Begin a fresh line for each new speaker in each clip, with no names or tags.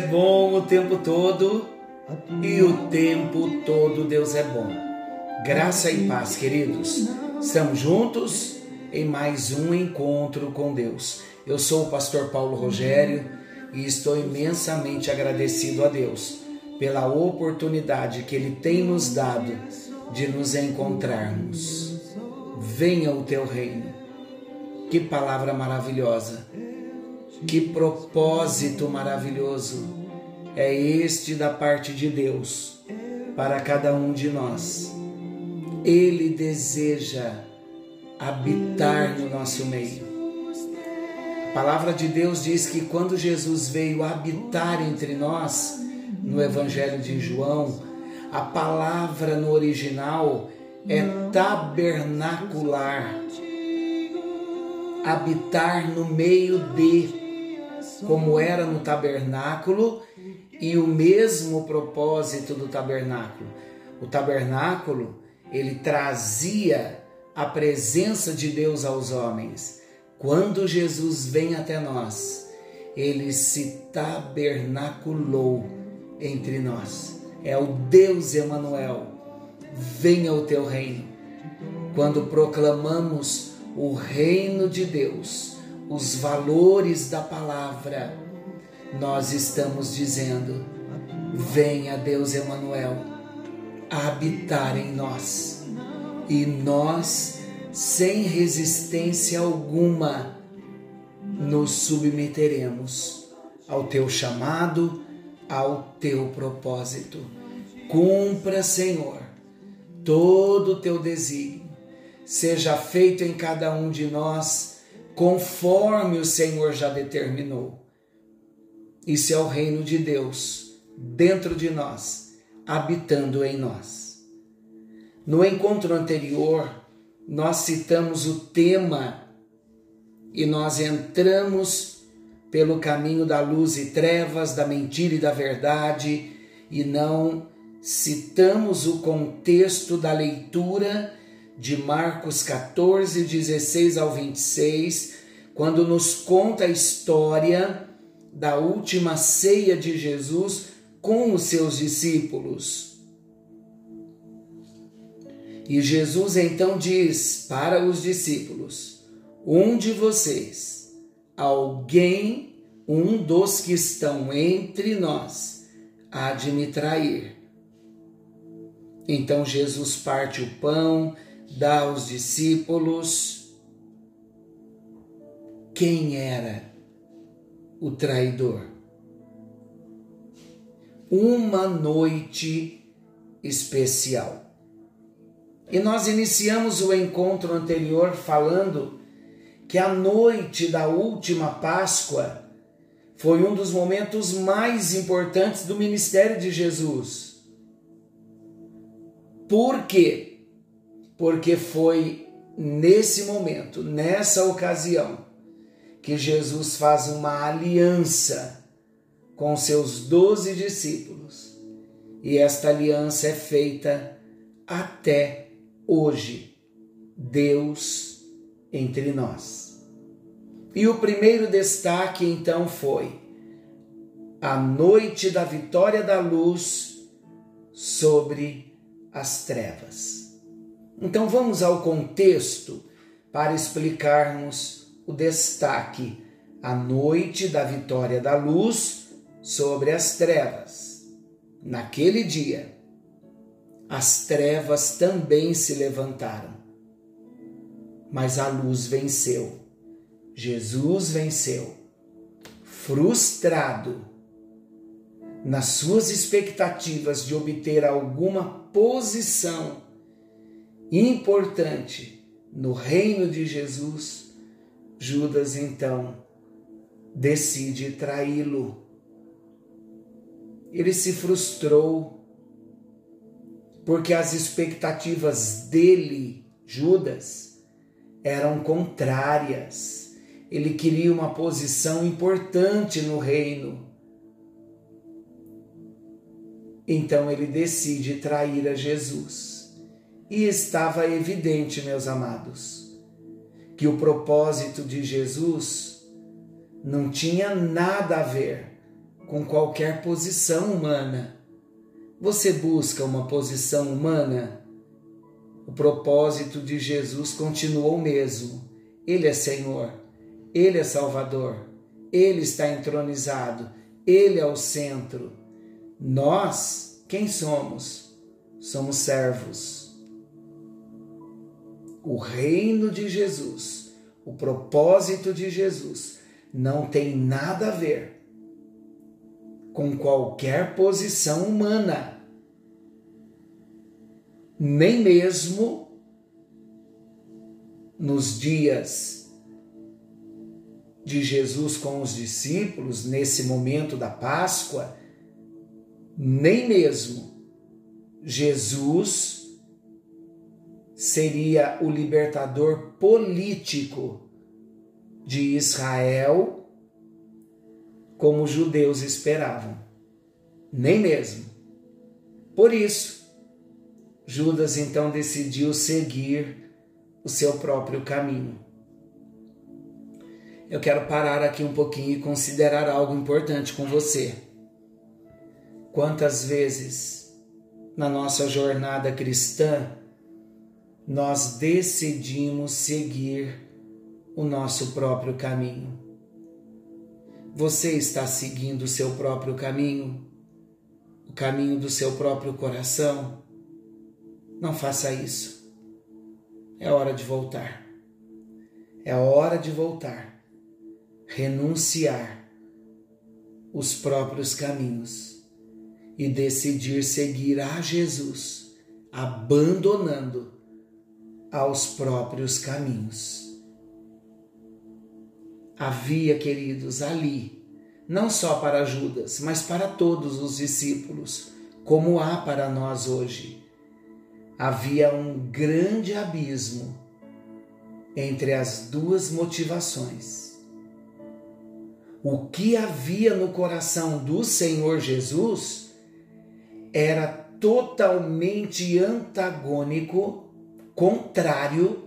é bom o tempo todo e o tempo todo Deus é bom. Graça e paz, queridos. Estamos juntos em mais um encontro com Deus. Eu sou o pastor Paulo Rogério e estou imensamente agradecido a Deus pela oportunidade que Ele tem nos dado de nos encontrarmos. Venha o teu reino. Que palavra maravilhosa. Que propósito maravilhoso é este da parte de Deus para cada um de nós. Ele deseja habitar no nosso meio. A palavra de Deus diz que quando Jesus veio habitar entre nós, no Evangelho de João, a palavra no original é tabernacular. Habitar no meio de, como era no tabernáculo, e o mesmo propósito do tabernáculo. O tabernáculo, ele trazia a presença de Deus aos homens. Quando Jesus vem até nós, ele se tabernaculou entre nós. É o Deus Emanuel. Venha o teu reino. Quando proclamamos o reino de Deus, os valores da palavra, nós estamos dizendo: venha Deus Emanuel habitar em nós. E nós, sem resistência alguma, nos submeteremos ao teu chamado, ao teu propósito. Cumpra, Senhor, todo o teu desígnio, seja feito em cada um de nós conforme o Senhor já determinou. Isso é o reino de Deus dentro de nós, habitando em nós. No encontro anterior, nós citamos o tema e nós entramos pelo caminho da luz e trevas, da mentira e da verdade, e não citamos o contexto da leitura de Marcos 14, 16 ao 26, quando nos conta a história da última ceia de Jesus com os seus discípulos. E Jesus então diz para os discípulos: Um de vocês, alguém, um dos que estão entre nós, há de me trair. Então Jesus parte o pão, dá aos discípulos. Quem era o traidor? Uma noite especial. E nós iniciamos o encontro anterior falando que a noite da última Páscoa foi um dos momentos mais importantes do ministério de Jesus. Por quê? Porque foi nesse momento, nessa ocasião, que Jesus faz uma aliança com seus doze discípulos. E esta aliança é feita até hoje. Deus entre nós. E o primeiro destaque então foi a noite da vitória da luz sobre as trevas. Então vamos ao contexto para explicarmos o destaque a noite da vitória da luz sobre as trevas. Naquele dia, as trevas também se levantaram, mas a luz venceu. Jesus venceu, frustrado nas suas expectativas de obter alguma posição importante no reino de Jesus, Judas então decide traí-lo. Ele se frustrou porque as expectativas dele, Judas, eram contrárias. Ele queria uma posição importante no reino. Então ele decide trair a Jesus. E estava evidente, meus amados, que o propósito de Jesus não tinha nada a ver com qualquer posição humana. Você busca uma posição humana? O propósito de Jesus continuou o mesmo. Ele é Senhor, Ele é Salvador, Ele está entronizado, Ele é o centro. Nós, quem somos? Somos servos o reino de Jesus, o propósito de Jesus, não tem nada a ver com qualquer posição humana, nem mesmo nos dias de Jesus com os discípulos, nesse momento da Páscoa, nem mesmo Jesus seria o libertador político de Israel, como os judeus esperavam. Nem mesmo. Por isso, Judas então decidiu seguir o seu próprio caminho. Eu quero parar aqui um pouquinho e considerar algo importante com você. Quantas vezes na nossa jornada cristã nós decidimos seguir o nosso próprio caminho. Você está seguindo o seu próprio caminho, o caminho do seu próprio coração? Não faça isso. É hora de voltar. É hora de voltar. Renunciar os próprios caminhos e decidir seguir a Jesus, abandonando aos próprios caminhos. Havia, queridos, ali, não só para Judas, mas para todos os discípulos, como há para nós hoje, havia um grande abismo entre as duas motivações. O que havia no coração do Senhor Jesus era totalmente antagônico contrário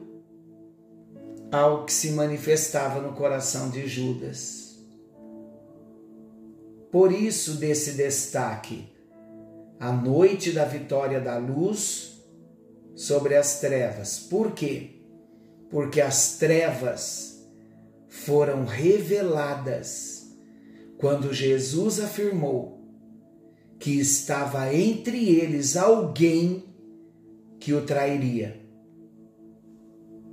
ao que se manifestava no coração de Judas. Por isso, desse destaque, a noite da vitória da luz sobre as trevas. Por quê? Porque as trevas foram reveladas quando Jesus afirmou que estava entre eles alguém que o trairia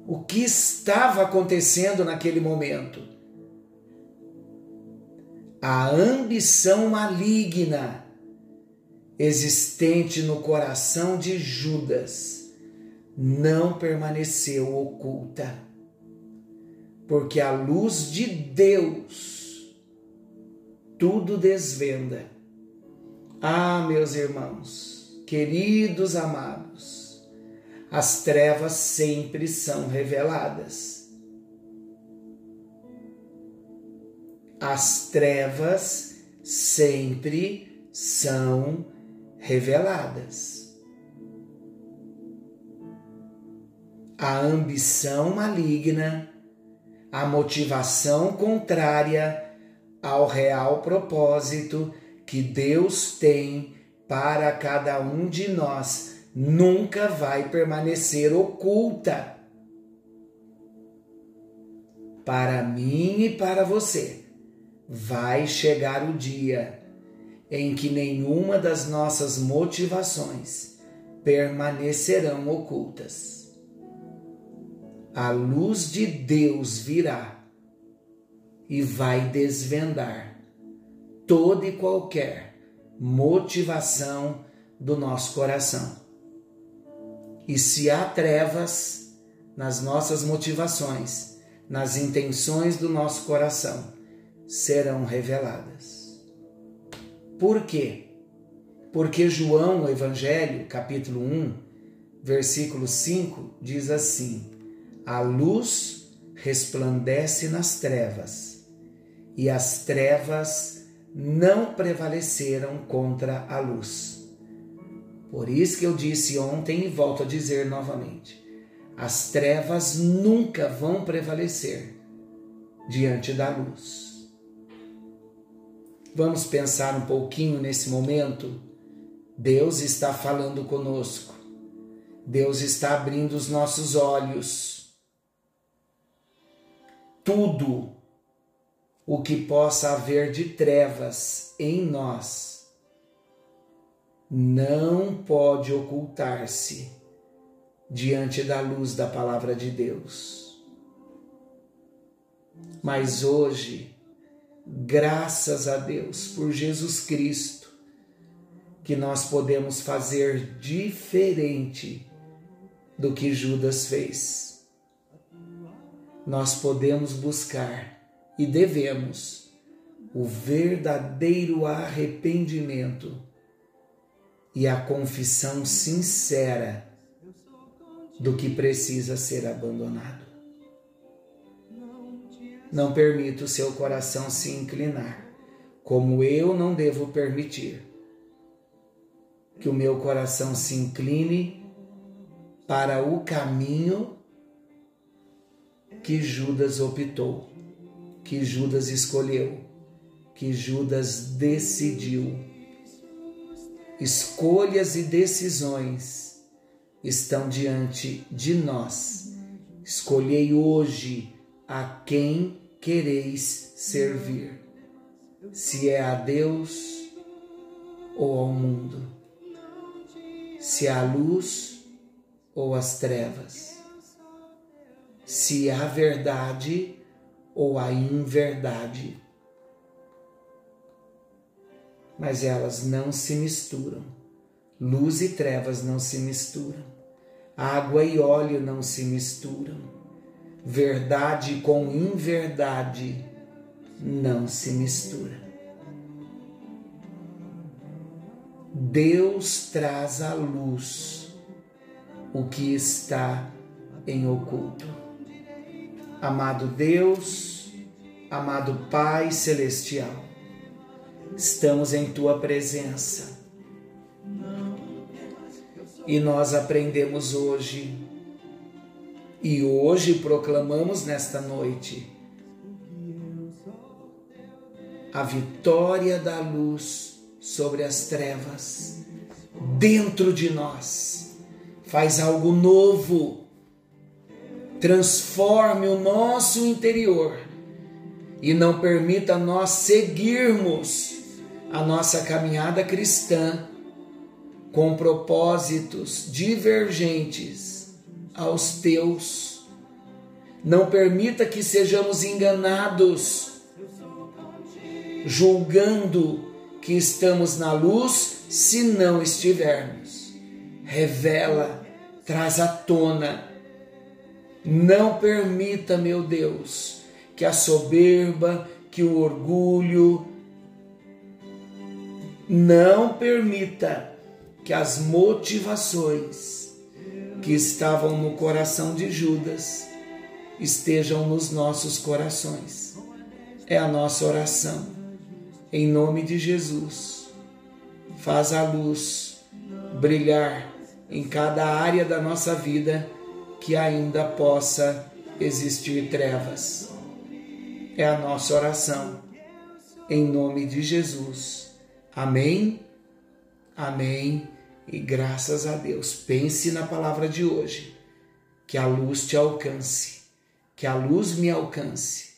o que estava acontecendo naquele momento. A ambição maligna existente no coração de Judas não permaneceu oculta, porque a luz de Deus tudo desvenda. Ah, meus irmãos, queridos amados, as trevas sempre são reveladas. As trevas sempre são reveladas. A ambição maligna, a motivação contrária ao real propósito que Deus tem para cada um de nós nunca vai permanecer oculta. Para mim e para você, vai chegar o dia em que nenhuma das nossas motivações permanecerão ocultas. A luz de Deus virá e vai desvendar toda e qualquer motivação do nosso coração. E se há trevas nas nossas motivações, nas intenções do nosso coração, serão reveladas. Por quê? Porque João, no Evangelho, capítulo 1, versículo 5, diz assim: A luz resplandece nas trevas, e as trevas não prevaleceram contra a luz Por isso que eu disse ontem e volto a dizer novamente: as trevas nunca vão prevalecer diante da luz. Vamos pensar um pouquinho nesse momento? Deus está falando conosco. Deus está abrindo os nossos olhos. Tudo o que possa haver de trevas em nós não pode ocultar-se diante da luz da palavra de Deus. Mas hoje, graças a Deus por Jesus Cristo, que nós podemos fazer diferente do que Judas fez. Nós podemos buscar e devemos o verdadeiro arrependimento e a confissão sincera do que precisa ser abandonado. Não permita o seu coração se inclinar, como eu não devo permitir que o meu coração se incline para o caminho que Judas optou, que Judas escolheu, que Judas decidiu. Escolhas e decisões estão diante de nós. Escolhei hoje a quem quereis servir, se é a Deus ou ao mundo, se é a luz ou as trevas, se é a verdade ou a inverdade. Mas elas não se misturam Luz e trevas não se misturam. Água e óleo não se misturam. Verdade com inverdade não se mistura. Deus traz à luz o que está em oculto. Amado Deus, amado Pai Celestial, estamos em tua presença. E nós aprendemos hoje, e hoje proclamamos nesta noite, a vitória da luz sobre as trevas dentro de nós. Faz algo novo, transforme o nosso interior. E não permita nós seguirmos a nossa caminhada cristã com propósitos divergentes aos teus. Não permita que sejamos enganados, julgando que estamos na luz se não estivermos. Revela, traz à tona. Não permita, meu Deus, que a soberba, que o orgulho, não permita que as motivações que estavam no coração de Judas estejam nos nossos corações. É a nossa oração. Em nome de Jesus, faz a luz brilhar em cada área da nossa vida que ainda possa existir trevas. É a nossa oração. Em nome de Jesus. Amém Amém e graças a Deus. Pense na palavra de hoje. Que a luz te alcance, que a luz me alcance,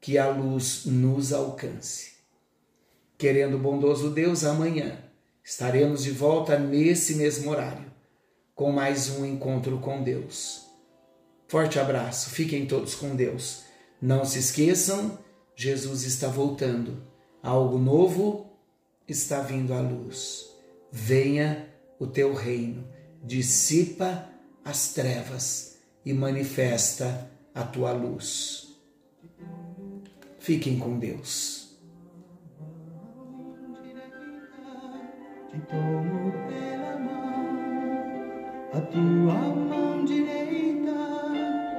que a luz nos alcance. Querendo bondoso Deus, amanhã estaremos de volta nesse mesmo horário com mais um encontro com Deus. Forte abraço, fiquem todos com Deus. Não se esqueçam, Jesus está voltando. Algo novo está vindo à luz venha o teu reino, dissipa as trevas e manifesta a tua luz. Fiquem com Deus.
Te tomo pela mão, a tua mão direita